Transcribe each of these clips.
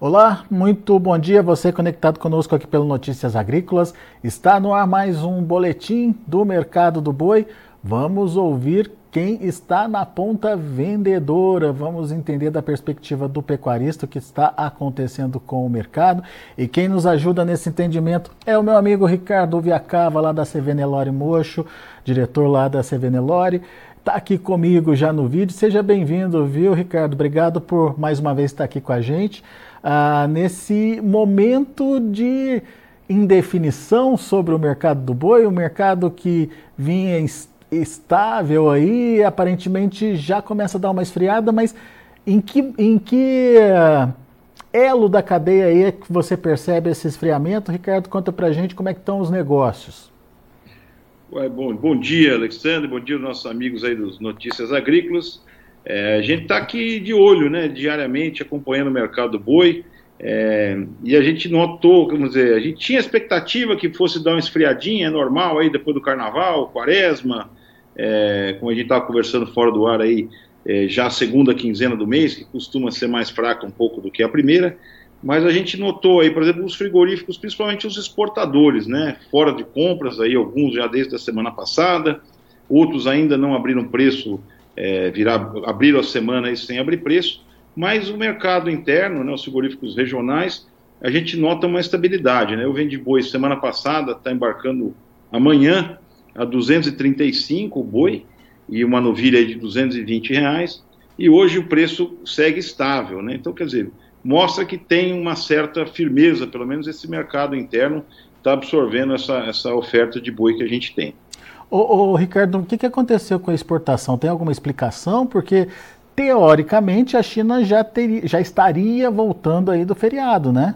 Olá, muito bom dia. Você conectado conosco aqui pelo Notícias Agrícolas. Está no ar mais um boletim do mercado do boi. Vamos ouvir quem está na ponta vendedora. Vamos entender da perspectiva do pecuarista o que está acontecendo com o mercado. E quem nos ajuda nesse entendimento é o meu amigo Ricardo Viacava, lá da CV Nelore Mocho, diretor lá da CV Nelore está aqui comigo já no vídeo. Seja bem-vindo, viu, Ricardo? Obrigado por mais uma vez estar aqui com a gente. Ah, nesse momento de indefinição sobre o mercado do boi, o mercado que vinha estável aí, aparentemente já começa a dar uma esfriada, mas em que, em que uh, elo da cadeia aí é que você percebe esse esfriamento? Ricardo, conta pra gente como é que estão os negócios. Ué, bom, bom dia, Alexandre, bom dia aos nossos amigos aí dos Notícias Agrícolas. É, a gente está aqui de olho, né, diariamente, acompanhando o mercado do boi, é, e a gente notou, vamos dizer, a gente tinha expectativa que fosse dar uma esfriadinha, é normal, aí depois do carnaval, quaresma, é, como a gente estava conversando fora do ar aí, é, já a segunda quinzena do mês, que costuma ser mais fraca um pouco do que a primeira, mas a gente notou aí, por exemplo, os frigoríficos, principalmente os exportadores, né, fora de compras, aí alguns já desde a semana passada, outros ainda não abriram preço é, virar, abriram a semana sem abrir preço, mas o mercado interno, né, os frigoríficos regionais, a gente nota uma estabilidade. Né? O Vende Boi, semana passada, está embarcando amanhã a 235 o boi e uma novilha de 220 reais, e hoje o preço segue estável. Né? Então, quer dizer, mostra que tem uma certa firmeza, pelo menos esse mercado interno está absorvendo essa, essa oferta de boi que a gente tem. Ô, ô, Ricardo, o que, que aconteceu com a exportação? Tem alguma explicação? Porque, teoricamente, a China já, teria, já estaria voltando aí do feriado, né?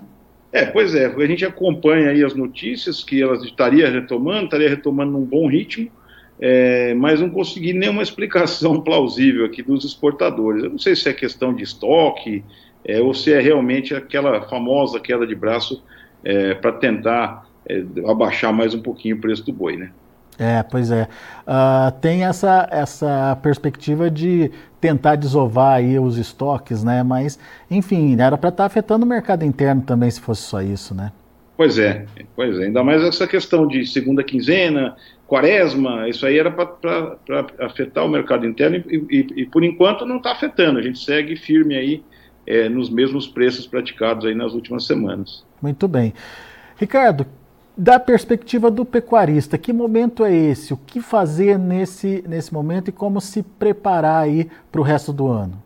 É, pois é, a gente acompanha aí as notícias que ela estaria retomando, estaria retomando num bom ritmo, é, mas não consegui nenhuma explicação plausível aqui dos exportadores. Eu não sei se é questão de estoque, é, ou se é realmente aquela famosa queda de braço é, para tentar é, abaixar mais um pouquinho o preço do boi, né? É, pois é. Uh, tem essa, essa perspectiva de tentar desovar aí os estoques, né? Mas, enfim, era para estar tá afetando o mercado interno também, se fosse só isso, né? Pois é, pois é. Ainda mais essa questão de segunda quinzena, quaresma, isso aí era para afetar o mercado interno e, e, e por enquanto não está afetando. A gente segue firme aí é, nos mesmos preços praticados aí nas últimas semanas. Muito bem. Ricardo, da perspectiva do pecuarista, que momento é esse? O que fazer nesse, nesse momento e como se preparar aí para o resto do ano?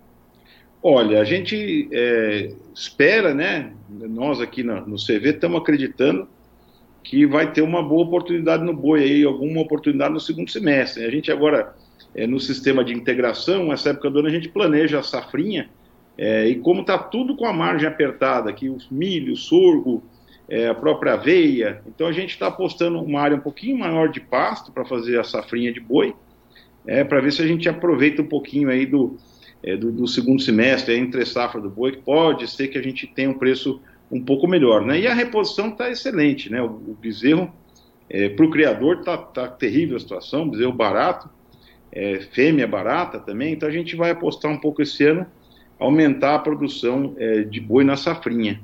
Olha, a gente é, espera, né? Nós aqui no, no CV estamos acreditando que vai ter uma boa oportunidade no boi aí, alguma oportunidade no segundo semestre. A gente agora, é, no sistema de integração, essa época do ano, a gente planeja a safrinha, é, e como está tudo com a margem apertada, aqui os milho, sorgo, é, a própria aveia. Então a gente está apostando uma área um pouquinho maior de pasto para fazer a safrinha de boi, é, para ver se a gente aproveita um pouquinho aí do, é, do, do, segundo semestre, entre safra do boi, que pode ser que a gente tenha um preço um pouco melhor. Né? E a reposição está excelente, né? o, o bezerro, é, para o criador está tá terrível a situação, bezerro barato, é, fêmea barata também, então a gente vai apostar um pouco esse ano, aumentar a produção é, de boi na safrinha.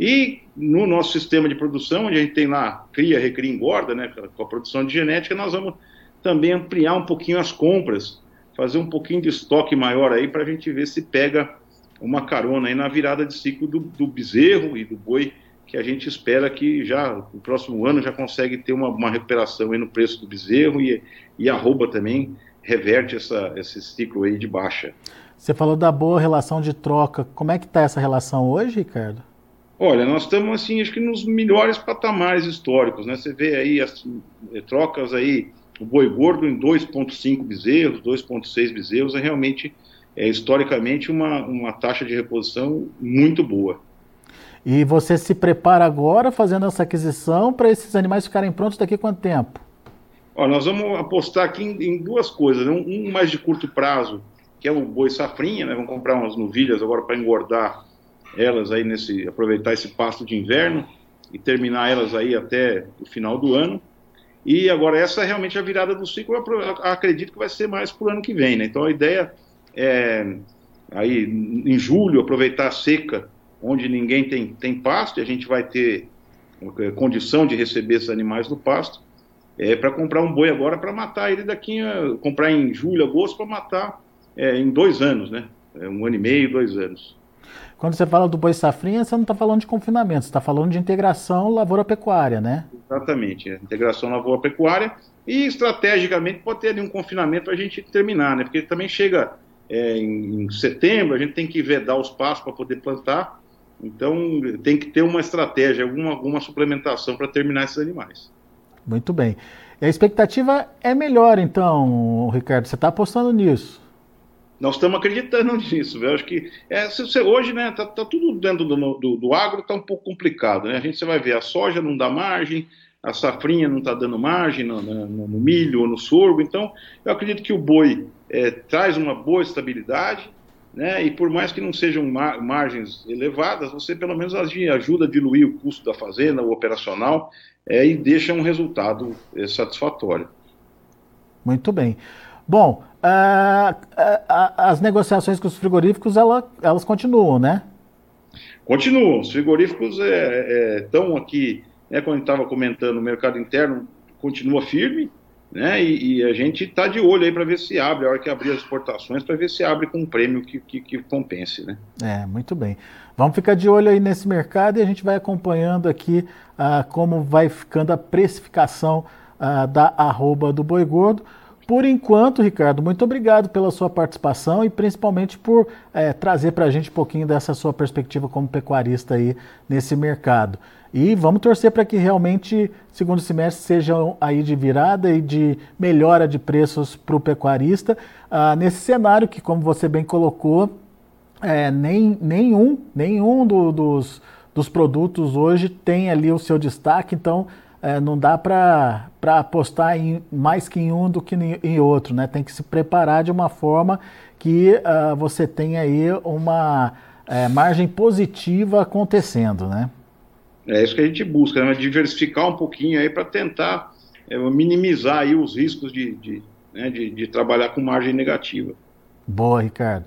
E no nosso sistema de produção, onde a gente tem lá cria, recria, engorda, né, com a produção de genética, nós vamos também ampliar um pouquinho as compras, fazer um pouquinho de estoque maior aí para a gente ver se pega uma carona aí na virada de ciclo do, do, bezerro e do boi, que a gente espera que já no próximo ano já consegue ter uma, uma recuperação aí no preço do bezerro e, e arroba também reverte essa, esse ciclo aí de baixa. Você falou da boa relação de troca. Como é que está essa relação hoje, Ricardo? Olha, nós estamos assim, acho que nos melhores patamares históricos, né? Você vê aí as eh, trocas aí, o boi gordo em 2,5 bezerros, 2,6 bezerros, é realmente, é, historicamente, uma, uma taxa de reposição muito boa. E você se prepara agora fazendo essa aquisição para esses animais ficarem prontos daqui a quanto tempo? Nós vamos apostar aqui em, em duas coisas, né? um, um, mais de curto prazo, que é o boi safrinha, né? Vamos comprar umas novilhas agora para engordar elas aí nesse aproveitar esse pasto de inverno e terminar elas aí até o final do ano. E agora essa é realmente a virada do ciclo, eu acredito que vai ser mais para o ano que vem, né? Então a ideia é aí em julho aproveitar a seca onde ninguém tem, tem pasto, e a gente vai ter é, condição de receber esses animais no pasto, é, para comprar um boi agora para matar ele daqui a, comprar em julho, agosto para matar é, em dois anos, né? É, um ano e meio, dois anos. Quando você fala do boi safrinha, você não está falando de confinamento, você está falando de integração lavoura-pecuária, né? Exatamente, é, integração lavoura-pecuária e estrategicamente pode ter ali um confinamento para a gente terminar, né? Porque também chega é, em, em, setembro, a gente tem que vedar os pastos para poder plantar, então tem que ter uma estratégia, alguma, alguma suplementação para terminar esses animais. Muito bem. E a expectativa é melhor, então, Ricardo, você está apostando nisso? Nós estamos acreditando nisso. Eu acho que é, você, hoje, né, tá, tá, tudo dentro do, do, do agro, está um pouco complicado. Né? A gente você vai ver, a soja não dá margem, a safrinha não está dando margem no, no, no, milho ou no sorgo. Então, eu acredito que o boi é, traz uma boa estabilidade, né? E por mais que não sejam mar, margens elevadas, você pelo menos ajuda a diluir o custo da fazenda, o operacional, é, e deixa um resultado é, satisfatório. Muito bem. Bom, uh, uh, as negociações com os frigoríficos ela, elas continuam, né? Continuam. Os frigoríficos estão é, é aqui, né, quando a gente estava comentando, o mercado interno continua firme, né? E, e a gente está de olho aí para ver se abre, a hora que abrir as exportações, para ver se abre com um prêmio que, que, que, compense, né? É, muito bem. Vamos ficar de olho aí nesse mercado e a gente vai acompanhando aqui uh, como vai ficando a precificação da arroba do boi gordo. Por enquanto, Ricardo, muito obrigado pela sua participação e principalmente por é, trazer para a gente um pouquinho dessa sua perspectiva como pecuarista aí nesse mercado. E vamos torcer para que realmente segundo semestre seja aí de virada e de melhora de preços para o pecuarista, ah, nesse cenário que, como você bem colocou, é, nem, nenhum, nenhum do, dos, dos produtos hoje tem ali o seu destaque, então é, não dá para apostar em mais que em um do que em outro, né? Tem que se preparar de uma forma que uh, você tenha aí uma é, margem positiva acontecendo, né? É isso que a gente busca, né? diversificar um pouquinho aí para tentar é, minimizar aí os riscos de, de, né, de, de trabalhar com margem negativa. Boa, Ricardo.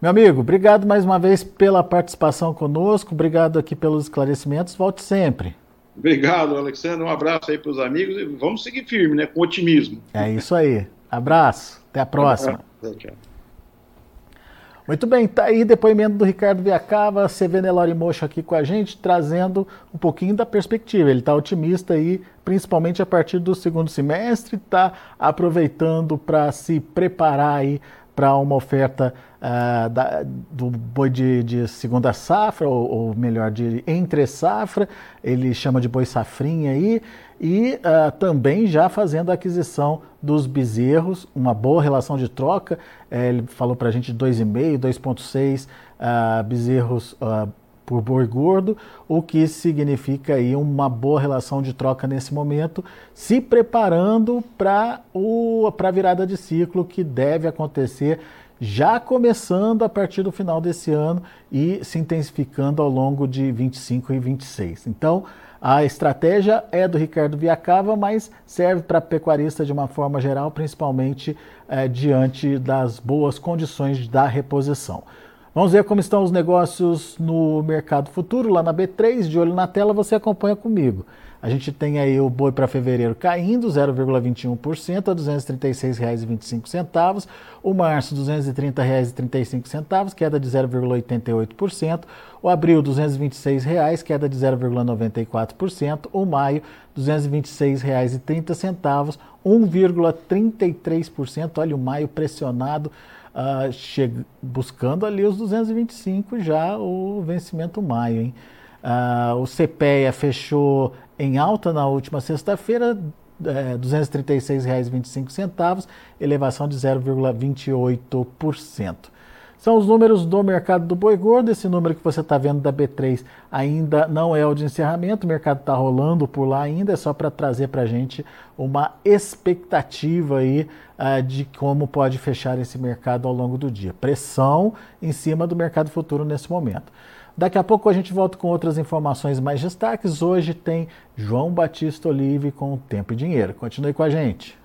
Meu amigo, obrigado mais uma vez pela participação conosco, obrigado aqui pelos esclarecimentos, volte sempre. Obrigado, Alexandre. Um abraço aí para os amigos e vamos seguir firme, né? Com otimismo. É isso aí. Abraço. Até a próxima. Tchau. Muito bem, tá aí depoimento do Ricardo Viacava, CV Nelore Mocho aqui com a gente, trazendo um pouquinho da perspectiva. Ele está otimista aí, principalmente a partir do segundo semestre, está aproveitando para se preparar aí para uma oferta uh, da, do boi de, de segunda safra, ou, ou, melhor, de entre safra, ele chama de boi safrinha aí, e uh, também já fazendo a aquisição dos bezerros, uma boa relação de troca, é, ele falou para a gente de 2,5, 2,6 uh, bezerros uh, por boi gordo, o que significa aí uma boa relação de troca nesse momento, se preparando para a virada de ciclo que deve acontecer já começando a partir do final desse ano e se intensificando ao longo de 25 e 26. Então, a estratégia é do Ricardo Viacava, mas serve para pecuarista de uma forma geral, principalmente é, diante das boas condições da reposição. Vamos ver como estão os negócios no mercado futuro, lá na B3, de olho na tela, você acompanha comigo. A gente tem aí o boi para fevereiro caindo 0,21% a R$ 236,25. O março, R$ 230,35, queda de 0,88%. O abril, R$ 226,00, queda de 0,94%. O maio, R$ 226,30, 1,33%. Olha o maio pressionado uh, buscando ali os 225 já o vencimento maio. Hein? Uh, o CPEA fechou em alta na última sexta-feira, é, R$ 236,25, elevação de 0,28%. São os números do mercado do boi gordo. Esse número que você está vendo da B3 ainda não é o de encerramento, o mercado está rolando por lá ainda, é só para trazer para a gente uma expectativa aí uh, de como pode fechar esse mercado ao longo do dia. Pressão em cima do mercado futuro nesse momento. Daqui a pouco a gente volta com outras informações mais destaques. Hoje tem João Batista Olive com Tempo e Dinheiro. Continue com a gente.